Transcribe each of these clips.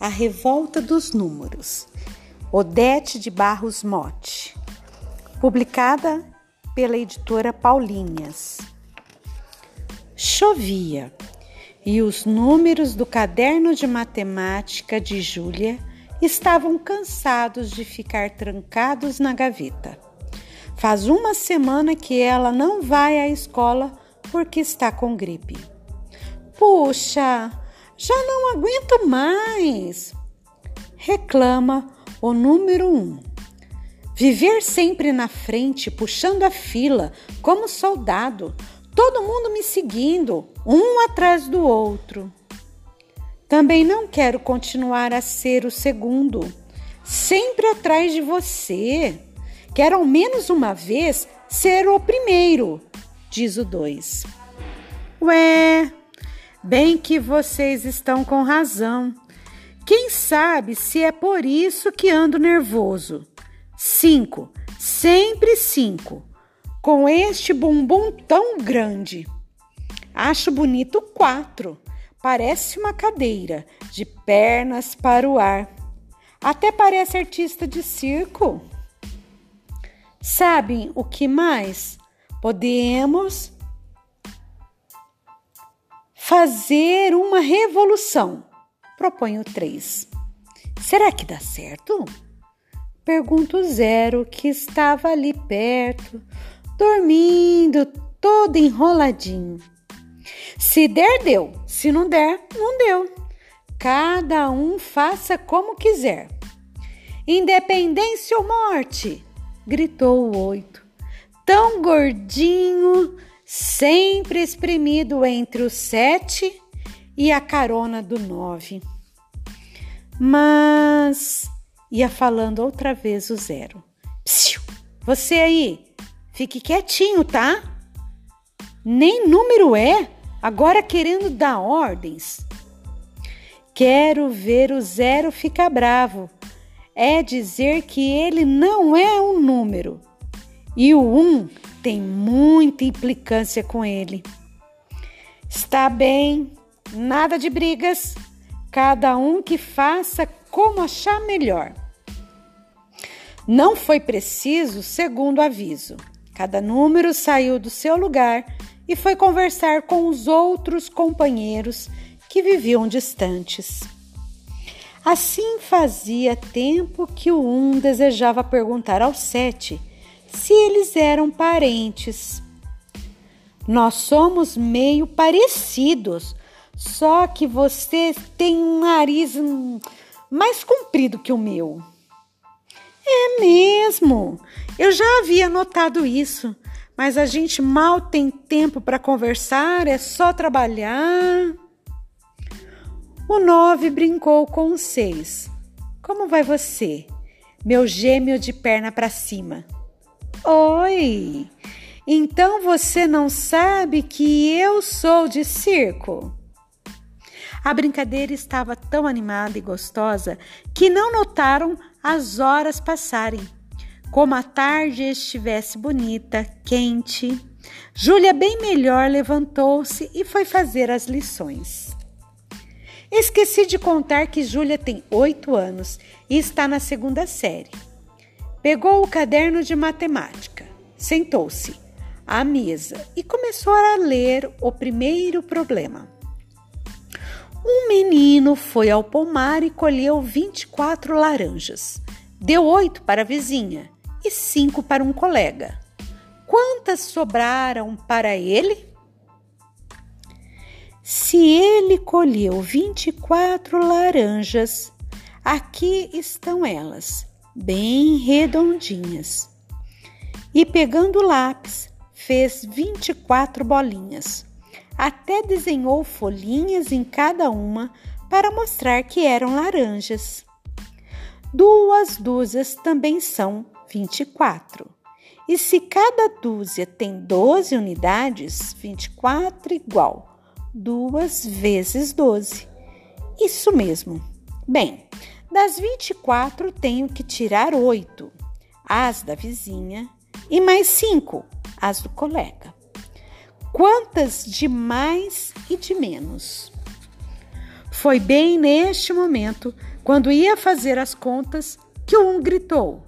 A Revolta dos Números, Odete de Barros Mote, publicada pela editora Paulinhas. Chovia e os números do caderno de matemática de Júlia estavam cansados de ficar trancados na gaveta. Faz uma semana que ela não vai à escola porque está com gripe. Puxa, já não aguento mais! Reclama o número um. Viver sempre na frente, puxando a fila, como soldado, todo mundo me seguindo, um atrás do outro. Também não quero continuar a ser o segundo, sempre atrás de você. Quero ao menos uma vez ser o primeiro, diz o dois. Ué, bem que vocês estão com razão. Quem sabe se é por isso que ando nervoso. Cinco, sempre cinco, com este bumbum tão grande. Acho bonito quatro Parece uma cadeira, de pernas para o ar. Até parece artista de circo. Sabem o que mais? Podemos fazer uma revolução. Proponho três. Será que dá certo? Pergunto Zero, que estava ali perto, dormindo, todo enroladinho. Se der, deu. Se não der, não deu. Cada um faça como quiser. Independência ou morte? gritou o oito. Tão gordinho, sempre espremido entre o sete e a carona do nove. Mas ia falando outra vez o zero. Psiu, você aí, fique quietinho, tá? Nem número é? agora querendo dar ordens. Quero ver o zero ficar bravo. É dizer que ele não é um número e o um tem muita implicância com ele. Está bem, nada de brigas, cada um que faça como achar melhor. Não foi preciso segundo aviso. Cada número saiu do seu lugar e foi conversar com os outros companheiros que viviam distantes. Assim fazia tempo que o um desejava perguntar ao sete se eles eram parentes. Nós somos meio parecidos, só que você tem um nariz mais comprido que o meu. É mesmo, eu já havia notado isso mas a gente mal tem tempo para conversar, é só trabalhar. O nove brincou com o seis. Como vai você, meu gêmeo de perna para cima? Oi! Então você não sabe que eu sou de circo? A brincadeira estava tão animada e gostosa que não notaram as horas passarem. Como a tarde estivesse bonita, quente, Júlia, bem melhor, levantou-se e foi fazer as lições. Esqueci de contar que Júlia tem oito anos e está na segunda série. Pegou o caderno de matemática, sentou-se à mesa e começou a ler o primeiro problema. Um menino foi ao pomar e colheu 24 laranjas. Deu oito para a vizinha e cinco para um colega. Quantas sobraram para ele? Se ele colheu 24 laranjas, aqui estão elas, bem redondinhas. E pegando o lápis, fez 24 bolinhas. Até desenhou folhinhas em cada uma para mostrar que eram laranjas. Duas dúzias também são 24. E se cada dúzia tem 12 unidades, 24 igual 2 vezes 12. Isso mesmo. Bem, das 24 tenho que tirar 8, as da vizinha, e mais 5, as do colega. Quantas de mais e de menos? Foi bem neste momento Quando ia fazer as contas, que um gritou: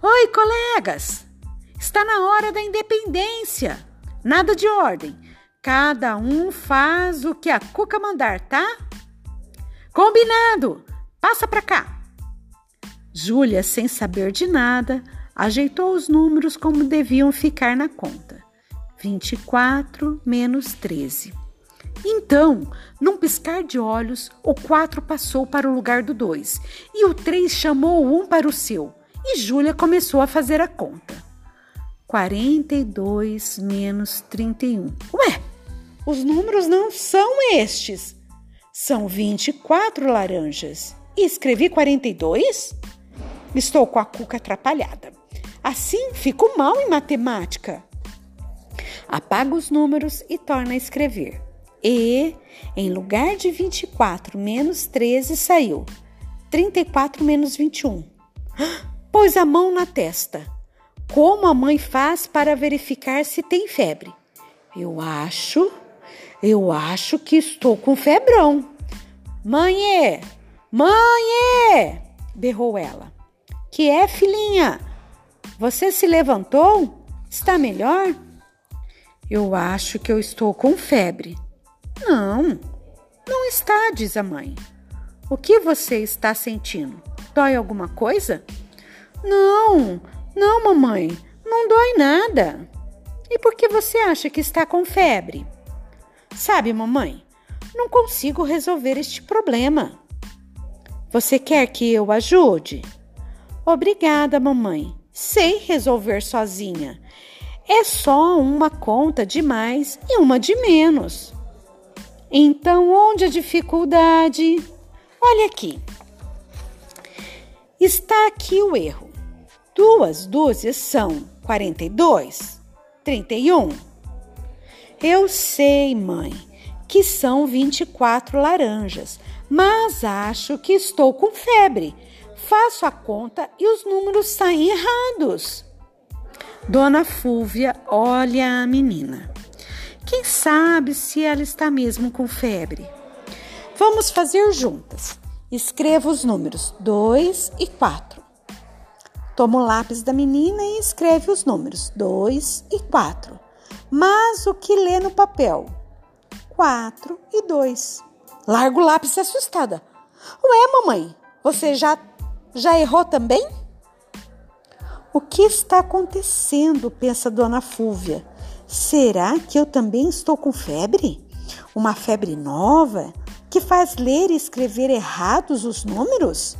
Oi, colegas! Está na hora da independência. Nada de ordem. Cada um faz o que a Cuca mandar, tá? Combinado! Passa para cá. Júlia, sem saber de nada, ajeitou os números como deviam ficar na conta. 24 menos 13. Então, num piscar de olhos, o 4 passou para o lugar do 2 e o 3 chamou o 1 para o seu. E Júlia começou a fazer a conta. 42 menos 31. Ué, os números não são estes. São 24 laranjas. E escrevi 42? Estou com a cuca atrapalhada. Assim fico mal em matemática. Apaga os números e torna a escrever. E, em lugar de 24 menos 13, saiu 34 menos 21. Pôs a mão na testa. Como a mãe faz para verificar se tem febre? Eu acho, eu acho que estou com febrão. Mãe, mãe, berrou ela. Que é, filhinha? Você se levantou? Está melhor? Eu acho que eu estou com febre. Não, não está, diz a mãe. O que você está sentindo? Dói alguma coisa? Não, não, mamãe, não dói nada. E por que você acha que está com febre? Sabe, mamãe, não consigo resolver este problema. Você quer que eu ajude? Obrigada, mamãe. Sei resolver sozinha é só uma conta de mais e uma de menos. Então, onde a dificuldade? Olha aqui. Está aqui o erro. Duas dúzias são 42, 31. Eu sei, mãe, que são 24 laranjas, mas acho que estou com febre. Faço a conta e os números saem errados. Dona Fúvia olha a menina. Quem sabe se ela está mesmo com febre? Vamos fazer juntas. Escreva os números 2 e 4. Toma o lápis da menina e escreve os números 2 e 4. Mas o que lê no papel? 4 e 2. Larga o lápis assustada. Ué, mamãe, você já, já errou também? O que está acontecendo? pensa Dona Fúvia. Será que eu também estou com febre? Uma febre nova que faz ler e escrever errados os números?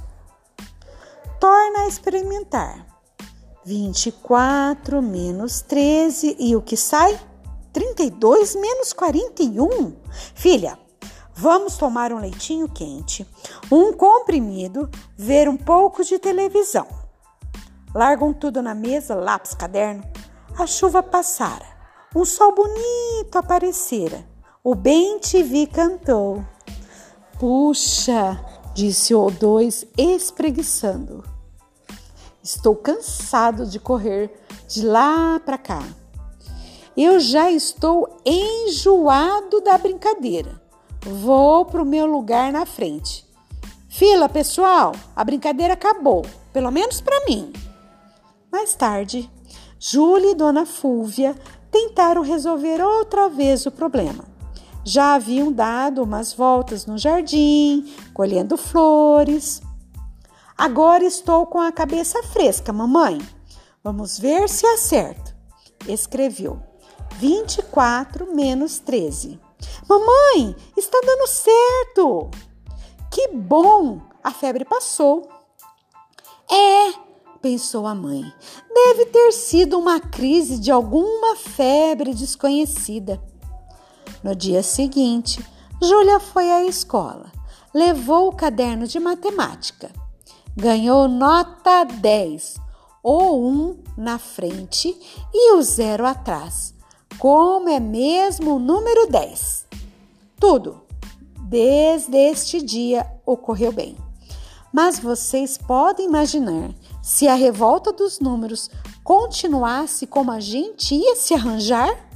Torna a experimentar. 24 menos 13 e o que sai? 32 menos 41. Filha, vamos tomar um leitinho quente, um comprimido, ver um pouco de televisão. Largam tudo na mesa, lápis, caderno. A chuva passara. Um sol bonito aparecera. O bem te vi cantou. Puxa, disse o dois, espreguiçando. Estou cansado de correr de lá para cá. Eu já estou enjoado da brincadeira. Vou para o meu lugar na frente. Fila, pessoal, a brincadeira acabou, pelo menos para mim. Mais tarde, Júlia e Dona Fúvia tentaram resolver outra vez o problema. Já haviam dado umas voltas no jardim, colhendo flores. Agora estou com a cabeça fresca, mamãe. Vamos ver se acerto. Escreveu 24 menos 13. Mamãe, está dando certo! Que bom! A febre passou. É, pensou a mãe. Deve ter sido uma crise de alguma febre desconhecida. No dia seguinte, Júlia foi à escola. Levou o caderno de matemática. Ganhou nota 10, ou 1 na frente e o zero atrás. Como é mesmo o número 10? Tudo, desde este dia, ocorreu bem. Mas vocês podem imaginar se a revolta dos números continuasse como a gente ia se arranjar?